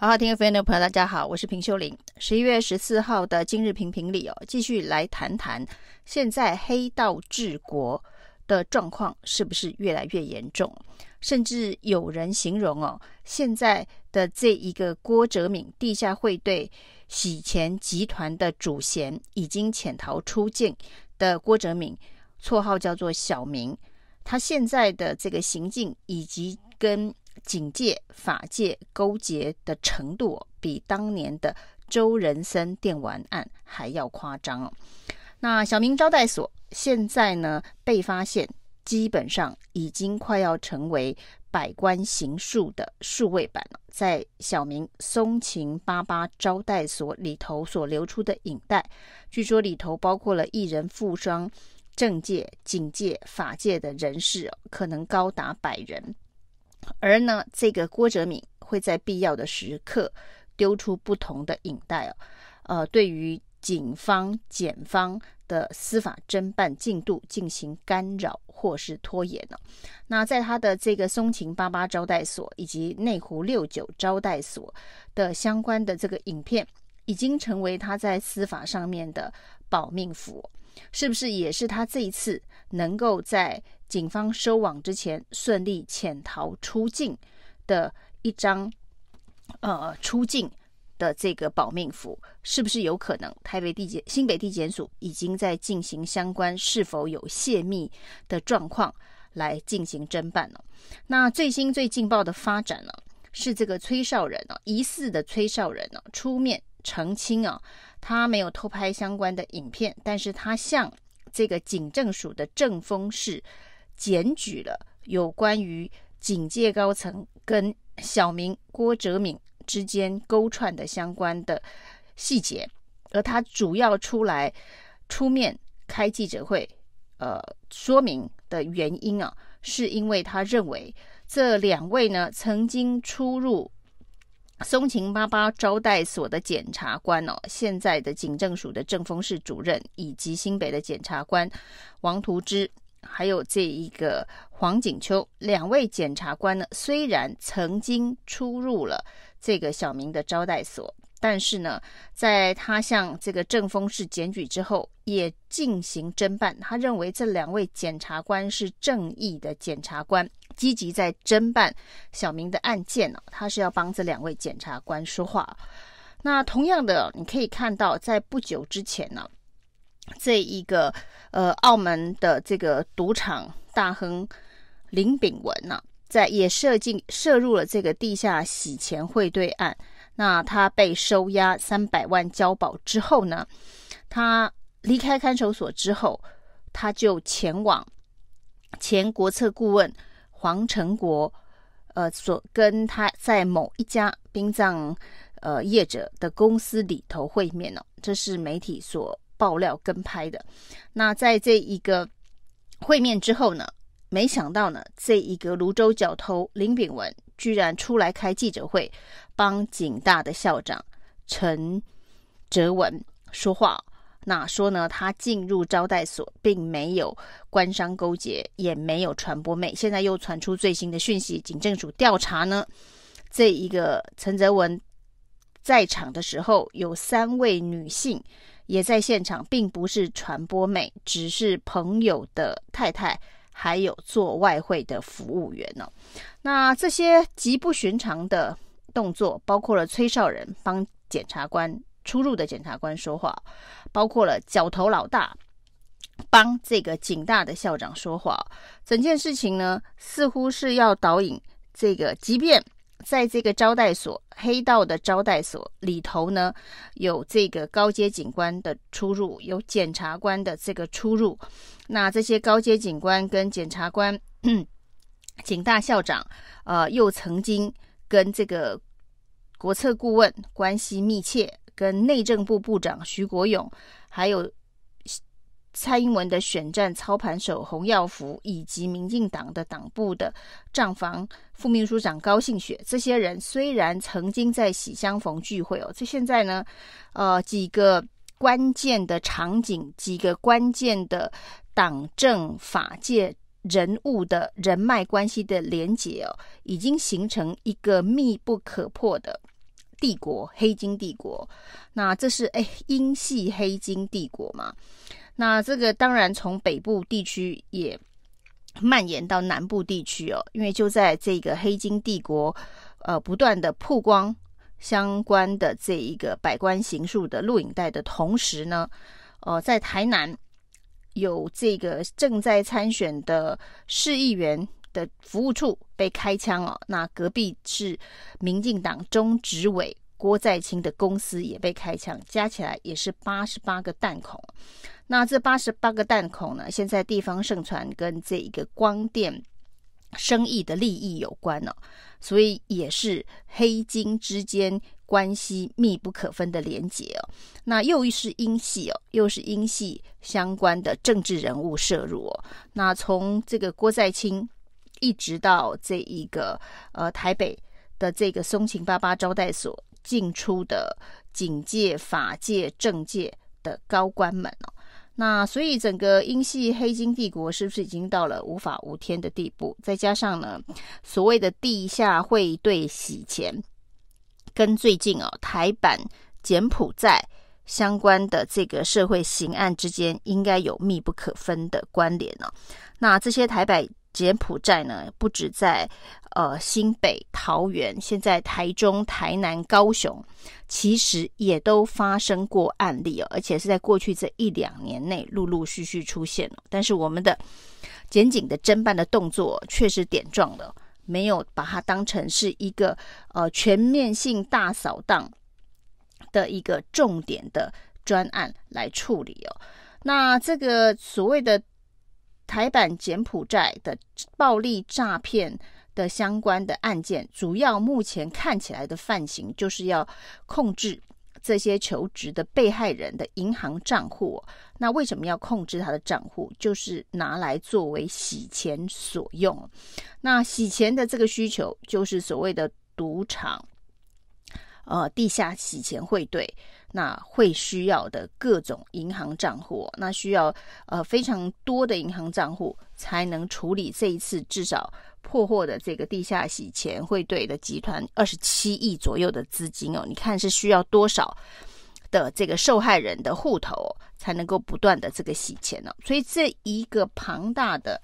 好好听 FM 的朋友，大家好，我是平秀玲。十一月十四号的今日评评里哦，继续来谈谈现在黑道治国的状况是不是越来越严重？甚至有人形容哦，现在的这一个郭哲敏地下会对洗钱集团的主嫌已经潜逃出境的郭哲敏，绰号叫做小明，他现在的这个行径以及跟警界、法界勾结的程度，比当年的周仁森电玩案还要夸张。那小明招待所现在呢，被发现，基本上已经快要成为百官行述的数位版了。在小明松晴八八招待所里头所流出的影带，据说里头包括了艺人富商、政界、警界、法界的人士，可能高达百人。而呢，这个郭哲敏会在必要的时刻丢出不同的影带哦，呃，对于警方、检方的司法侦办进度进行干扰或是拖延呢。那在他的这个松晴八八招待所以及内湖六九招待所的相关的这个影片，已经成为他在司法上面的保命符，是不是也是他这一次能够在警方收网之前顺利潜逃出境的一张呃出境的这个保命符，是不是有可能？台北地检、新北地检署已经在进行相关是否有泄密的状况来进行侦办呢。那最新最劲爆的发展呢，是这个崔少仁呢，疑似的崔少仁呢出面澄清啊，他没有偷拍相关的影片，但是他向这个警政署的政风室。检举了有关于警界高层跟小明郭哲敏之间勾串的相关的细节，而他主要出来出面开记者会，呃，说明的原因啊，是因为他认为这两位呢曾经出入松晴八八招待所的检察官哦，现在的警政署的政风室主任以及新北的检察官王图之。还有这一个黄景秋两位检察官呢，虽然曾经出入了这个小明的招待所，但是呢，在他向这个正风室检举之后，也进行侦办。他认为这两位检察官是正义的检察官，积极在侦办小明的案件呢。他是要帮这两位检察官说话。那同样的，你可以看到，在不久之前呢。这一个呃，澳门的这个赌场大亨林炳文呐、啊，在也涉进涉入了这个地下洗钱汇兑案。那他被收押三百万交保之后呢，他离开看守所之后，他就前往前国策顾问黄成国呃所跟他在某一家殡葬呃业者的公司里头会面呢、这是媒体所。爆料跟拍的，那在这一个会面之后呢，没想到呢，这一个泸州角头林炳文居然出来开记者会，帮警大的校长陈哲文说话。那说呢，他进入招待所并没有官商勾结，也没有传播妹。现在又传出最新的讯息，警政署调查呢，这一个陈哲文在场的时候有三位女性。也在现场，并不是传播妹，只是朋友的太太，还有做外汇的服务员呢、哦。那这些极不寻常的动作，包括了崔少仁帮检察官出入的检察官说话，包括了角头老大帮这个警大的校长说话。整件事情呢，似乎是要导引这个，即便。在这个招待所，黑道的招待所里头呢，有这个高阶警官的出入，有检察官的这个出入。那这些高阶警官跟检察官、警大校长，呃，又曾经跟这个国策顾问关系密切，跟内政部部长徐国勇，还有。蔡英文的选战操盘手洪耀福，以及民进党的党部的账房副秘书长高信雪，这些人虽然曾经在喜相逢聚会哦，这现在呢，呃，几个关键的场景，几个关键的党政法界人物的人脉关系的连结哦，已经形成一个密不可破的帝国黑金帝国，那这是哎英系黑金帝国嘛？那这个当然从北部地区也蔓延到南部地区哦，因为就在这个黑金帝国呃不断的曝光相关的这一个百官行述的录影带的同时呢，呃，在台南有这个正在参选的市议员的服务处被开枪哦，那隔壁是民进党中执委郭在清的公司也被开枪，加起来也是八十八个弹孔。那这八十八个弹孔呢，现在地方盛传跟这一个光电生意的利益有关哦，所以也是黑金之间关系密不可分的连结哦。那又是英系哦，又是英系相关的政治人物涉入哦。那从这个郭在清。一直到这一个呃台北的这个松晴八八招待所进出的警界、法界、政界的高官们哦，那所以整个英系黑金帝国是不是已经到了无法无天的地步？再加上呢，所谓的地下汇兑洗钱，跟最近哦台版柬埔寨相关的这个社会刑案之间，应该有密不可分的关联哦。那这些台版。柬埔寨呢，不止在呃新北、桃园，现在台中、台南、高雄，其实也都发生过案例哦，而且是在过去这一两年内陆陆续续出现了。但是我们的检警的侦办的动作确实点状了，没有把它当成是一个呃全面性大扫荡的一个重点的专案来处理哦。那这个所谓的。台版柬埔寨的暴力诈骗的相关的案件，主要目前看起来的犯行就是要控制这些求职的被害人的银行账户。那为什么要控制他的账户？就是拿来作为洗钱所用。那洗钱的这个需求，就是所谓的赌场。呃，地下洗钱汇兑，那会需要的各种银行账户，那需要呃非常多的银行账户才能处理这一次至少破获的这个地下洗钱汇兑的集团二十七亿左右的资金哦。你看是需要多少的这个受害人的户头才能够不断的这个洗钱呢？所以这一个庞大的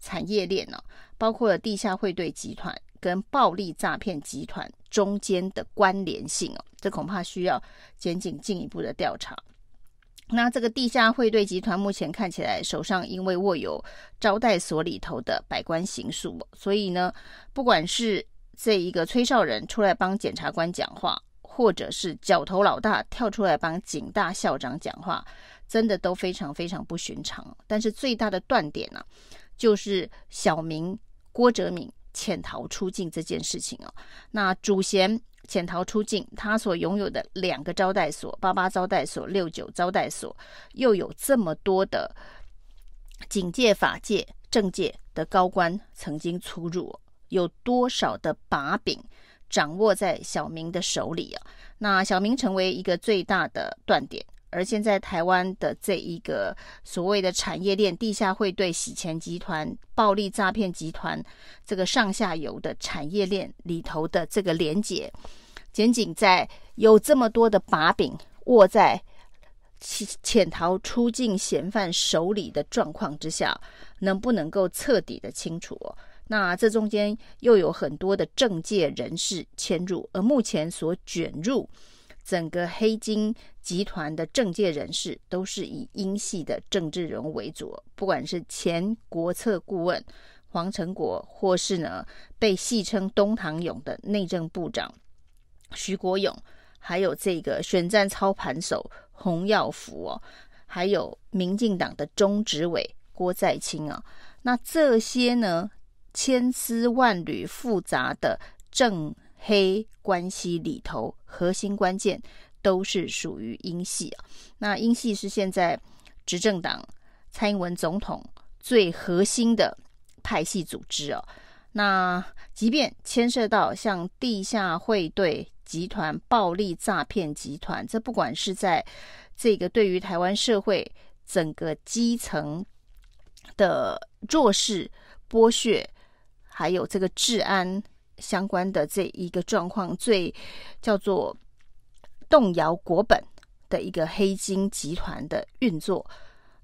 产业链呢，包括了地下汇兑集团。跟暴力诈骗集团中间的关联性哦，这恐怕需要检警进一步的调查。那这个地下汇兑集团目前看起来手上因为握有招待所里头的百官行述，所以呢，不管是这一个崔少人出来帮检察官讲话，或者是角头老大跳出来帮警大校长讲话，真的都非常非常不寻常。但是最大的断点呢、就是小明郭哲敏。潜逃出境这件事情哦，那主嫌潜逃出境，他所拥有的两个招待所，八八招待所、六九招待所，又有这么多的警界、法界、政界的高官曾经出入，有多少的把柄掌握在小明的手里啊？那小明成为一个最大的断点。而现在台湾的这一个所谓的产业链、地下会对、洗钱集团、暴力诈骗集团，这个上下游的产业链里头的这个连结，仅仅在有这么多的把柄握在潜逃出境嫌犯手里的状况之下，能不能够彻底的清楚？那这中间又有很多的政界人士牵入，而目前所卷入。整个黑金集团的政界人士都是以英系的政治人物为主，不管是前国策顾问黄成国，或是呢被戏称“东堂勇”的内政部长徐国勇，还有这个选战操盘手洪耀福哦，还有民进党的中执委郭在清啊，那这些呢千丝万缕复杂的政。黑关系里头，核心关键都是属于英系啊。那英系是现在执政党蔡英文总统最核心的派系组织哦。那即便牵涉到像地下会对集团、暴力诈骗集团，这不管是在这个对于台湾社会整个基层的弱势剥削，还有这个治安。相关的这一个状况，最叫做动摇国本的一个黑金集团的运作，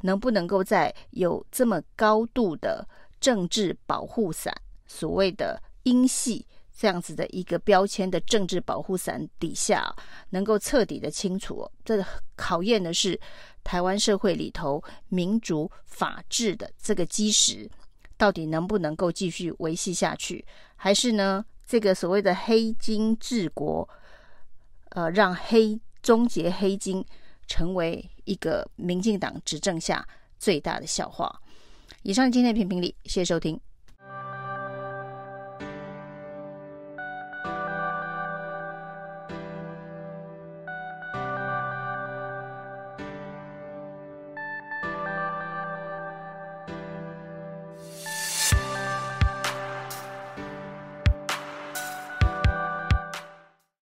能不能够在有这么高度的政治保护伞，所谓的英系这样子的一个标签的政治保护伞底下，能够彻底的清除？这考验的是台湾社会里头民主法治的这个基石。到底能不能够继续维系下去，还是呢？这个所谓的黑金治国，呃，让黑终结黑金成为一个民进党执政下最大的笑话。以上今天的评评理，谢谢收听。